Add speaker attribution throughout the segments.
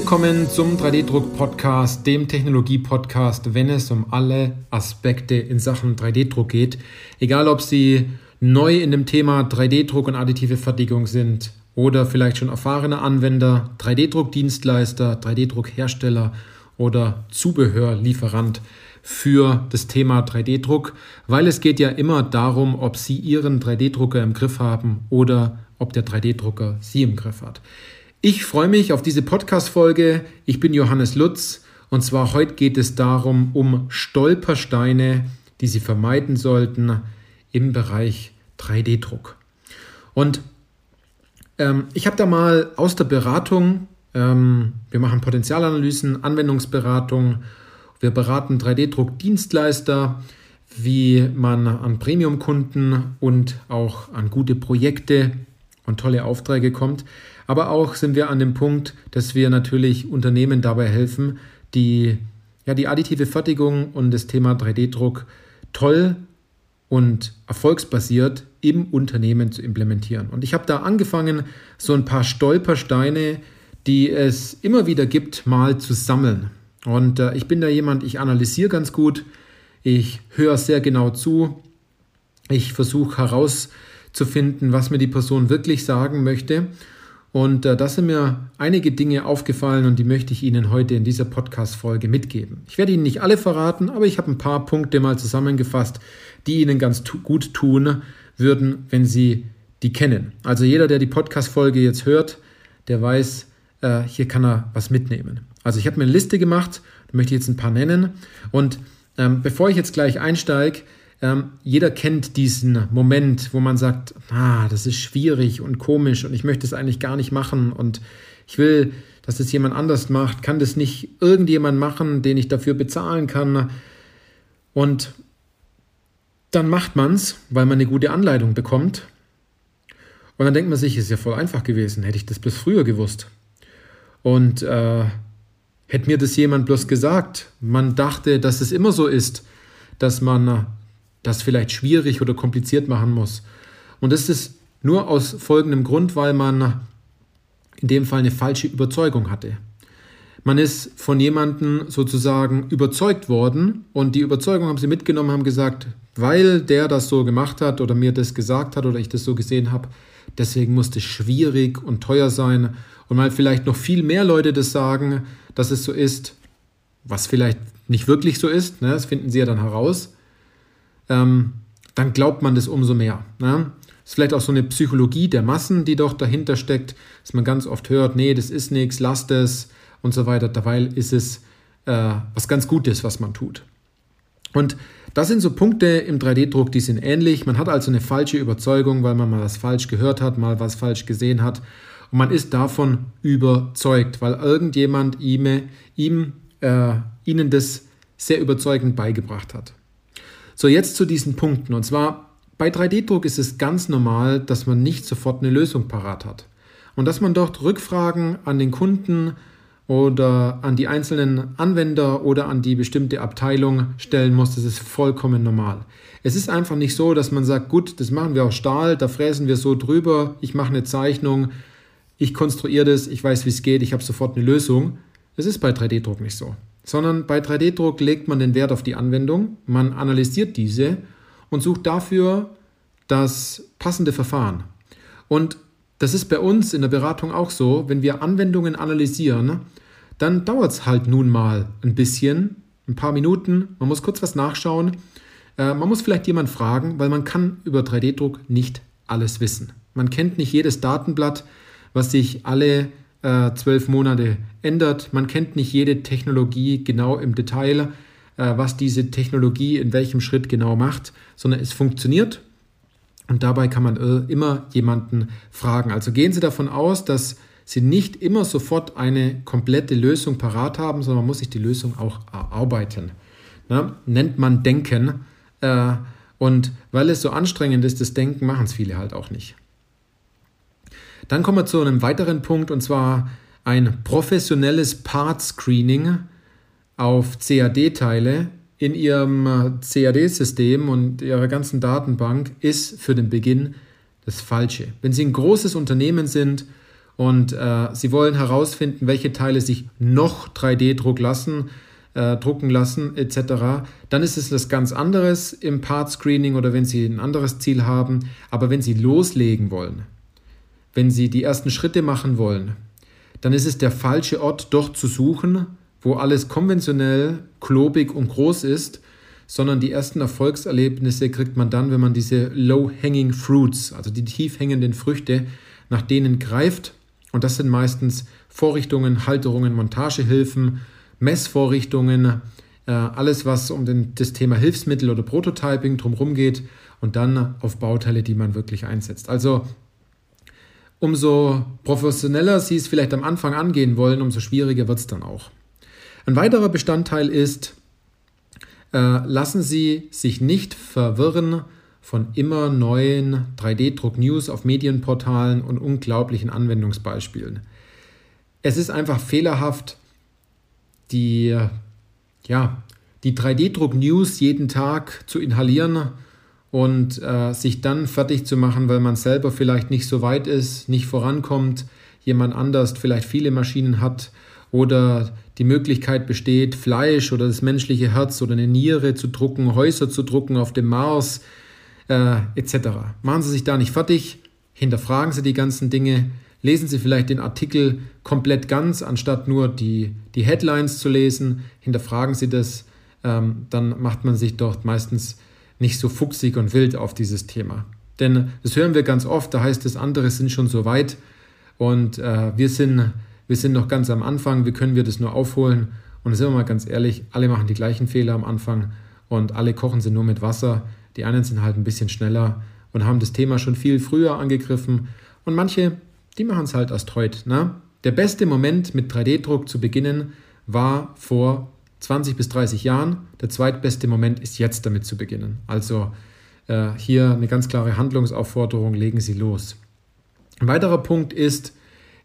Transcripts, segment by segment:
Speaker 1: Willkommen zum 3D-Druck-Podcast, dem Technologie-Podcast, wenn es um alle Aspekte in Sachen 3D-Druck geht. Egal, ob Sie neu in dem Thema 3D-Druck und additive Fertigung sind oder vielleicht schon erfahrene Anwender, 3D-Druck-Dienstleister, 3D-Druck-Hersteller oder Zubehörlieferant für das Thema 3D-Druck, weil es geht ja immer darum, ob Sie Ihren 3D-Drucker im Griff haben oder ob der 3D-Drucker Sie im Griff hat. Ich freue mich auf diese Podcast-Folge. Ich bin Johannes Lutz und zwar heute geht es darum, um Stolpersteine, die Sie vermeiden sollten im Bereich 3D-Druck. Und ähm, ich habe da mal aus der Beratung, ähm, wir machen Potenzialanalysen, Anwendungsberatung wir beraten 3D-Druck-Dienstleister, wie man an Premium-Kunden und auch an gute Projekte und tolle Aufträge kommt. Aber auch sind wir an dem Punkt, dass wir natürlich Unternehmen dabei helfen, die, ja, die additive Fertigung und das Thema 3D-Druck toll und erfolgsbasiert im Unternehmen zu implementieren. Und ich habe da angefangen, so ein paar Stolpersteine, die es immer wieder gibt, mal zu sammeln. Und äh, ich bin da jemand, ich analysiere ganz gut, ich höre sehr genau zu, ich versuche herauszufinden, was mir die Person wirklich sagen möchte. Und äh, da sind mir einige Dinge aufgefallen und die möchte ich Ihnen heute in dieser Podcast-Folge mitgeben. Ich werde Ihnen nicht alle verraten, aber ich habe ein paar Punkte mal zusammengefasst, die Ihnen ganz tu gut tun würden, wenn Sie die kennen. Also jeder, der die Podcast-Folge jetzt hört, der weiß, äh, hier kann er was mitnehmen. Also ich habe mir eine Liste gemacht, da möchte ich jetzt ein paar nennen. Und ähm, bevor ich jetzt gleich einsteige, ähm, jeder kennt diesen Moment, wo man sagt, ah, das ist schwierig und komisch und ich möchte es eigentlich gar nicht machen und ich will, dass es jemand anders macht. Kann das nicht irgendjemand machen, den ich dafür bezahlen kann? Und dann macht man es, weil man eine gute Anleitung bekommt. Und dann denkt man sich, ist ja voll einfach gewesen, hätte ich das bis früher gewusst. Und äh, Hätte mir das jemand bloß gesagt, man dachte, dass es immer so ist, dass man das vielleicht schwierig oder kompliziert machen muss. Und das ist nur aus folgendem Grund, weil man in dem Fall eine falsche Überzeugung hatte. Man ist von jemandem sozusagen überzeugt worden und die Überzeugung haben sie mitgenommen, haben gesagt, weil der das so gemacht hat oder mir das gesagt hat oder ich das so gesehen habe, deswegen muss es schwierig und teuer sein. Und weil vielleicht noch viel mehr Leute das sagen, dass es so ist, was vielleicht nicht wirklich so ist, ne, das finden sie ja dann heraus, ähm, dann glaubt man das umso mehr. Ne? Ist vielleicht auch so eine Psychologie der Massen, die doch dahinter steckt, dass man ganz oft hört, nee, das ist nichts, lasst es und so weiter. Dabei ist es äh, was ganz Gutes, was man tut. Und das sind so Punkte im 3D-Druck, die sind ähnlich. Man hat also eine falsche Überzeugung, weil man mal was falsch gehört hat, mal was falsch gesehen hat und man ist davon überzeugt, weil irgendjemand ihm, ihm äh, ihnen das sehr überzeugend beigebracht hat. So, jetzt zu diesen Punkten. Und zwar bei 3D-Druck ist es ganz normal, dass man nicht sofort eine Lösung parat hat. Und dass man dort Rückfragen an den Kunden oder an die einzelnen Anwender oder an die bestimmte Abteilung stellen muss, das ist vollkommen normal. Es ist einfach nicht so, dass man sagt, gut, das machen wir aus Stahl, da fräsen wir so drüber, ich mache eine Zeichnung, ich konstruiere das, ich weiß, wie es geht, ich habe sofort eine Lösung. Es ist bei 3D-Druck nicht so. Sondern bei 3D-Druck legt man den Wert auf die Anwendung, man analysiert diese und sucht dafür das passende Verfahren. Und das ist bei uns in der Beratung auch so, wenn wir Anwendungen analysieren, dann dauert es halt nun mal ein bisschen, ein paar Minuten, man muss kurz was nachschauen, äh, man muss vielleicht jemand fragen, weil man kann über 3D-Druck nicht alles wissen. Man kennt nicht jedes Datenblatt, was sich alle zwölf Monate ändert. Man kennt nicht jede Technologie genau im Detail, äh, was diese Technologie in welchem Schritt genau macht, sondern es funktioniert und dabei kann man äh, immer jemanden fragen. Also gehen Sie davon aus, dass Sie nicht immer sofort eine komplette Lösung parat haben, sondern man muss sich die Lösung auch erarbeiten. Na, nennt man Denken. Äh, und weil es so anstrengend ist, das Denken machen es viele halt auch nicht. Dann kommen wir zu einem weiteren Punkt und zwar ein professionelles Part Screening auf CAD-Teile in Ihrem äh, CAD-System und Ihrer ganzen Datenbank ist für den Beginn das Falsche. Wenn Sie ein großes Unternehmen sind und äh, Sie wollen herausfinden, welche Teile sich noch 3D-Druck lassen, äh, drucken lassen etc., dann ist es was ganz anderes im Part Screening oder wenn Sie ein anderes Ziel haben. Aber wenn Sie loslegen wollen, wenn Sie die ersten Schritte machen wollen, dann ist es der falsche Ort, dort zu suchen, wo alles konventionell, klobig und groß ist, sondern die ersten Erfolgserlebnisse kriegt man dann, wenn man diese Low-Hanging Fruits, also die tief hängenden Früchte, nach denen greift. Und das sind meistens Vorrichtungen, Halterungen, Montagehilfen, Messvorrichtungen, äh, alles, was um das Thema Hilfsmittel oder Prototyping drumherum geht und dann auf Bauteile, die man wirklich einsetzt. Also umso professioneller Sie es vielleicht am Anfang angehen wollen, umso schwieriger wird es dann auch. Ein weiterer Bestandteil ist, äh, lassen Sie sich nicht verwirren von immer neuen 3D-Druck-News auf Medienportalen und unglaublichen Anwendungsbeispielen. Es ist einfach fehlerhaft, die, ja, die 3D-Druck-News jeden Tag zu inhalieren und äh, sich dann fertig zu machen, weil man selber vielleicht nicht so weit ist, nicht vorankommt, jemand anders vielleicht viele Maschinen hat oder die Möglichkeit besteht, Fleisch oder das menschliche Herz oder eine Niere zu drucken, Häuser zu drucken auf dem Mars äh, etc. Machen Sie sich da nicht fertig, hinterfragen Sie die ganzen Dinge, lesen Sie vielleicht den Artikel komplett ganz, anstatt nur die, die Headlines zu lesen, hinterfragen Sie das, ähm, dann macht man sich dort meistens nicht so fuchsig und wild auf dieses Thema. Denn das hören wir ganz oft, da heißt es, andere sind schon so weit und äh, wir sind wir sind noch ganz am Anfang, wie können wir das nur aufholen? Und sind wir mal ganz ehrlich, alle machen die gleichen Fehler am Anfang und alle kochen sie nur mit Wasser. Die einen sind halt ein bisschen schneller und haben das Thema schon viel früher angegriffen und manche, die machen es halt erst heute. Ne? Der beste Moment mit 3D-Druck zu beginnen war vor 20 bis 30 Jahren. Der zweitbeste Moment ist jetzt damit zu beginnen. Also äh, hier eine ganz klare Handlungsaufforderung, legen Sie los. Ein weiterer Punkt ist,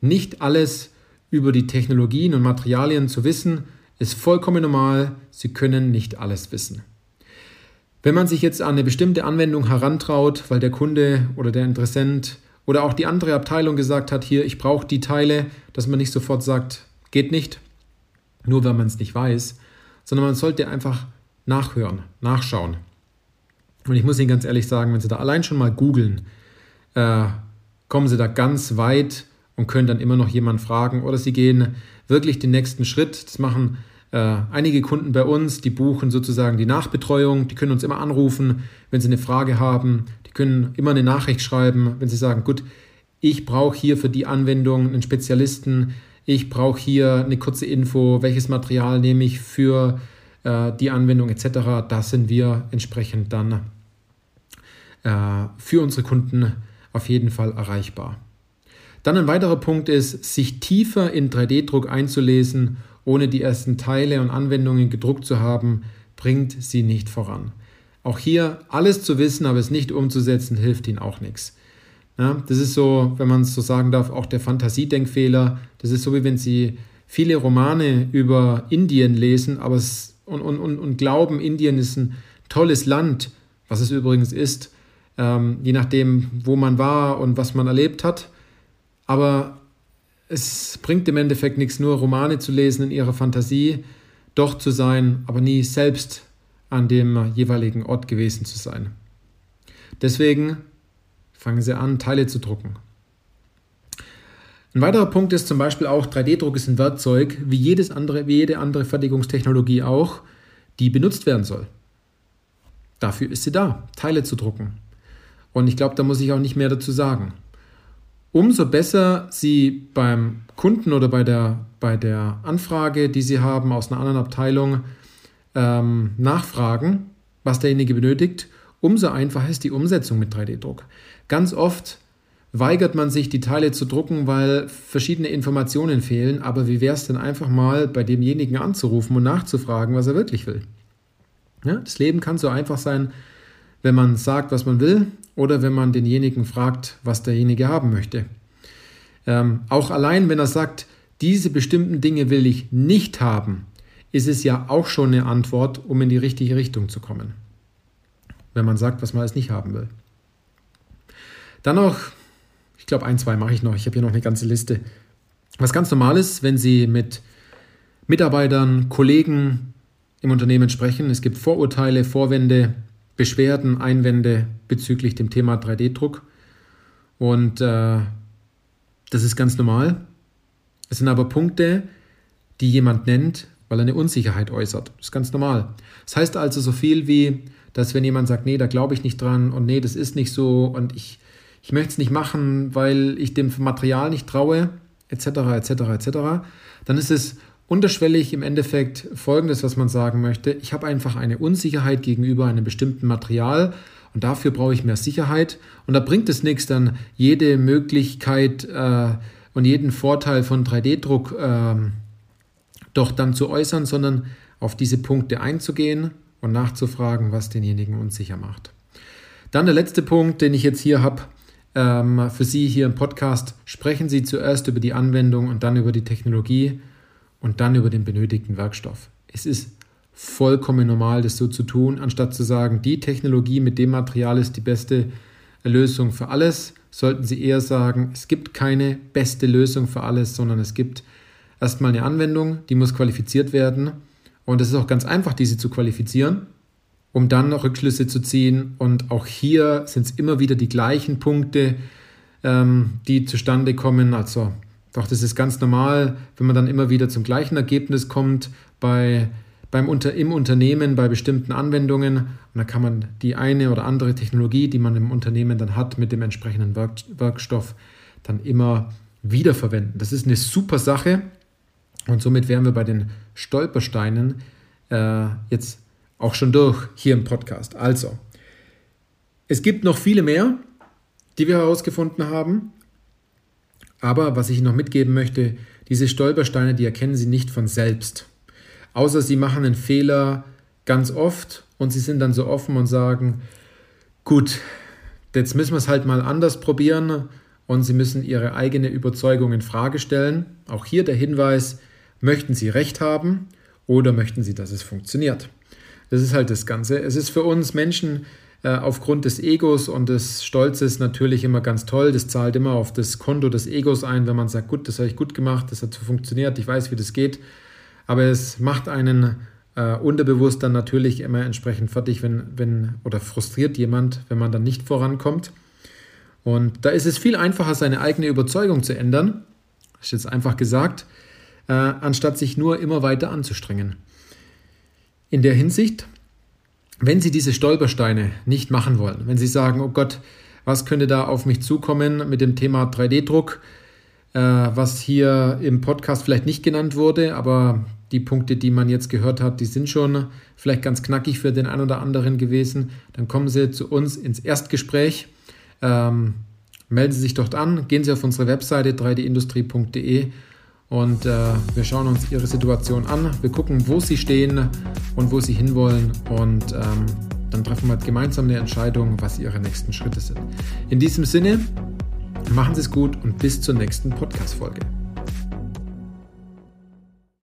Speaker 1: nicht alles über die Technologien und Materialien zu wissen, ist vollkommen normal. Sie können nicht alles wissen. Wenn man sich jetzt an eine bestimmte Anwendung herantraut, weil der Kunde oder der Interessent oder auch die andere Abteilung gesagt hat, hier, ich brauche die Teile, dass man nicht sofort sagt, geht nicht, nur wenn man es nicht weiß, sondern man sollte einfach nachhören, nachschauen. Und ich muss Ihnen ganz ehrlich sagen, wenn Sie da allein schon mal googeln, äh, kommen Sie da ganz weit und können dann immer noch jemanden fragen oder sie gehen wirklich den nächsten Schritt. Das machen äh, einige Kunden bei uns, die buchen sozusagen die Nachbetreuung, die können uns immer anrufen, wenn sie eine Frage haben, die können immer eine Nachricht schreiben, wenn sie sagen, gut, ich brauche hier für die Anwendung einen Spezialisten, ich brauche hier eine kurze Info, welches Material nehme ich für äh, die Anwendung etc. Da sind wir entsprechend dann äh, für unsere Kunden auf jeden Fall erreichbar. Dann ein weiterer Punkt ist, sich tiefer in 3D-Druck einzulesen, ohne die ersten Teile und Anwendungen gedruckt zu haben, bringt sie nicht voran. Auch hier alles zu wissen, aber es nicht umzusetzen, hilft ihnen auch nichts. Ja, das ist so, wenn man es so sagen darf, auch der Fantasiedenkfehler. Das ist so, wie wenn Sie viele Romane über Indien lesen aber es, und, und, und, und glauben, Indien ist ein tolles Land, was es übrigens ist, ähm, je nachdem, wo man war und was man erlebt hat. Aber es bringt im Endeffekt nichts, nur Romane zu lesen in ihrer Fantasie, doch zu sein, aber nie selbst an dem jeweiligen Ort gewesen zu sein. Deswegen fangen Sie an, Teile zu drucken. Ein weiterer Punkt ist zum Beispiel auch, 3D-Druck ist ein Werkzeug, wie, jedes andere, wie jede andere Fertigungstechnologie auch, die benutzt werden soll. Dafür ist sie da, Teile zu drucken. Und ich glaube, da muss ich auch nicht mehr dazu sagen umso besser Sie beim Kunden oder bei der, bei der Anfrage, die Sie haben aus einer anderen Abteilung, ähm, nachfragen, was derjenige benötigt, umso einfacher ist die Umsetzung mit 3D-Druck. Ganz oft weigert man sich, die Teile zu drucken, weil verschiedene Informationen fehlen. Aber wie wäre es denn einfach mal bei demjenigen anzurufen und nachzufragen, was er wirklich will? Ja, das Leben kann so einfach sein, wenn man sagt, was man will oder wenn man denjenigen fragt, was derjenige haben möchte. Ähm, auch allein, wenn er sagt, diese bestimmten Dinge will ich nicht haben, ist es ja auch schon eine Antwort, um in die richtige Richtung zu kommen. Wenn man sagt, was man alles nicht haben will. Dann noch, ich glaube, ein, zwei mache ich noch. Ich habe hier noch eine ganze Liste. Was ganz normal ist, wenn Sie mit Mitarbeitern, Kollegen im Unternehmen sprechen. Es gibt Vorurteile, Vorwände, Beschwerden, Einwände bezüglich dem Thema 3D-Druck. Und äh, das ist ganz normal. Es sind aber Punkte, die jemand nennt, weil er eine Unsicherheit äußert. Das ist ganz normal. Das heißt also so viel wie, dass wenn jemand sagt, nee, da glaube ich nicht dran und nee, das ist nicht so und ich, ich möchte es nicht machen, weil ich dem Material nicht traue, etc., etc., etc., dann ist es unterschwellig im Endeffekt Folgendes, was man sagen möchte. Ich habe einfach eine Unsicherheit gegenüber einem bestimmten Material und dafür brauche ich mehr Sicherheit. Und da bringt es nichts, dann jede Möglichkeit äh, und jeden Vorteil von 3D-Druck äh, doch dann zu äußern, sondern auf diese Punkte einzugehen und nachzufragen, was denjenigen unsicher macht. Dann der letzte Punkt, den ich jetzt hier habe, ähm, für Sie hier im Podcast. Sprechen Sie zuerst über die Anwendung und dann über die Technologie und dann über den benötigten Werkstoff. Es ist vollkommen normal, das so zu tun, anstatt zu sagen, die Technologie mit dem Material ist die beste Lösung für alles, sollten Sie eher sagen, es gibt keine beste Lösung für alles, sondern es gibt erstmal eine Anwendung, die muss qualifiziert werden. Und es ist auch ganz einfach, diese zu qualifizieren, um dann Rückschlüsse zu ziehen. Und auch hier sind es immer wieder die gleichen Punkte, ähm, die zustande kommen. Also doch, das ist ganz normal, wenn man dann immer wieder zum gleichen Ergebnis kommt bei, beim Unter, im Unternehmen bei bestimmten Anwendungen. Und dann kann man die eine oder andere Technologie, die man im Unternehmen dann hat, mit dem entsprechenden Werk, Werkstoff dann immer wiederverwenden. Das ist eine super Sache. Und somit wären wir bei den Stolpersteinen äh, jetzt auch schon durch hier im Podcast. Also, es gibt noch viele mehr, die wir herausgefunden haben. Aber was ich noch mitgeben möchte, diese Stolpersteine, die erkennen Sie nicht von selbst. Außer Sie machen einen Fehler ganz oft und Sie sind dann so offen und sagen, gut, jetzt müssen wir es halt mal anders probieren und Sie müssen Ihre eigene Überzeugung in Frage stellen. Auch hier der Hinweis, möchten Sie recht haben oder möchten Sie, dass es funktioniert? Das ist halt das Ganze. Es ist für uns Menschen äh, aufgrund des Egos und des Stolzes natürlich immer ganz toll. Das zahlt immer auf das Konto des Egos ein, wenn man sagt, gut, das habe ich gut gemacht, das hat so funktioniert, ich weiß, wie das geht. Aber es macht einen äh, unterbewusst dann natürlich immer entsprechend fertig, wenn, wenn, oder frustriert jemand, wenn man dann nicht vorankommt. Und da ist es viel einfacher, seine eigene Überzeugung zu ändern. Das ist jetzt einfach gesagt, äh, anstatt sich nur immer weiter anzustrengen. In der Hinsicht wenn Sie diese Stolpersteine nicht machen wollen, wenn Sie sagen, oh Gott, was könnte da auf mich zukommen mit dem Thema 3D-Druck, äh, was hier im Podcast vielleicht nicht genannt wurde, aber die Punkte, die man jetzt gehört hat, die sind schon vielleicht ganz knackig für den einen oder anderen gewesen, dann kommen Sie zu uns ins Erstgespräch. Ähm, melden Sie sich dort an, gehen Sie auf unsere Webseite 3dindustrie.de und äh, wir schauen uns ihre Situation an. Wir gucken, wo sie stehen und wo sie hinwollen. Und ähm, dann treffen wir gemeinsam eine Entscheidung, was ihre nächsten Schritte sind. In diesem Sinne, machen Sie es gut und bis zur nächsten Podcast-Folge.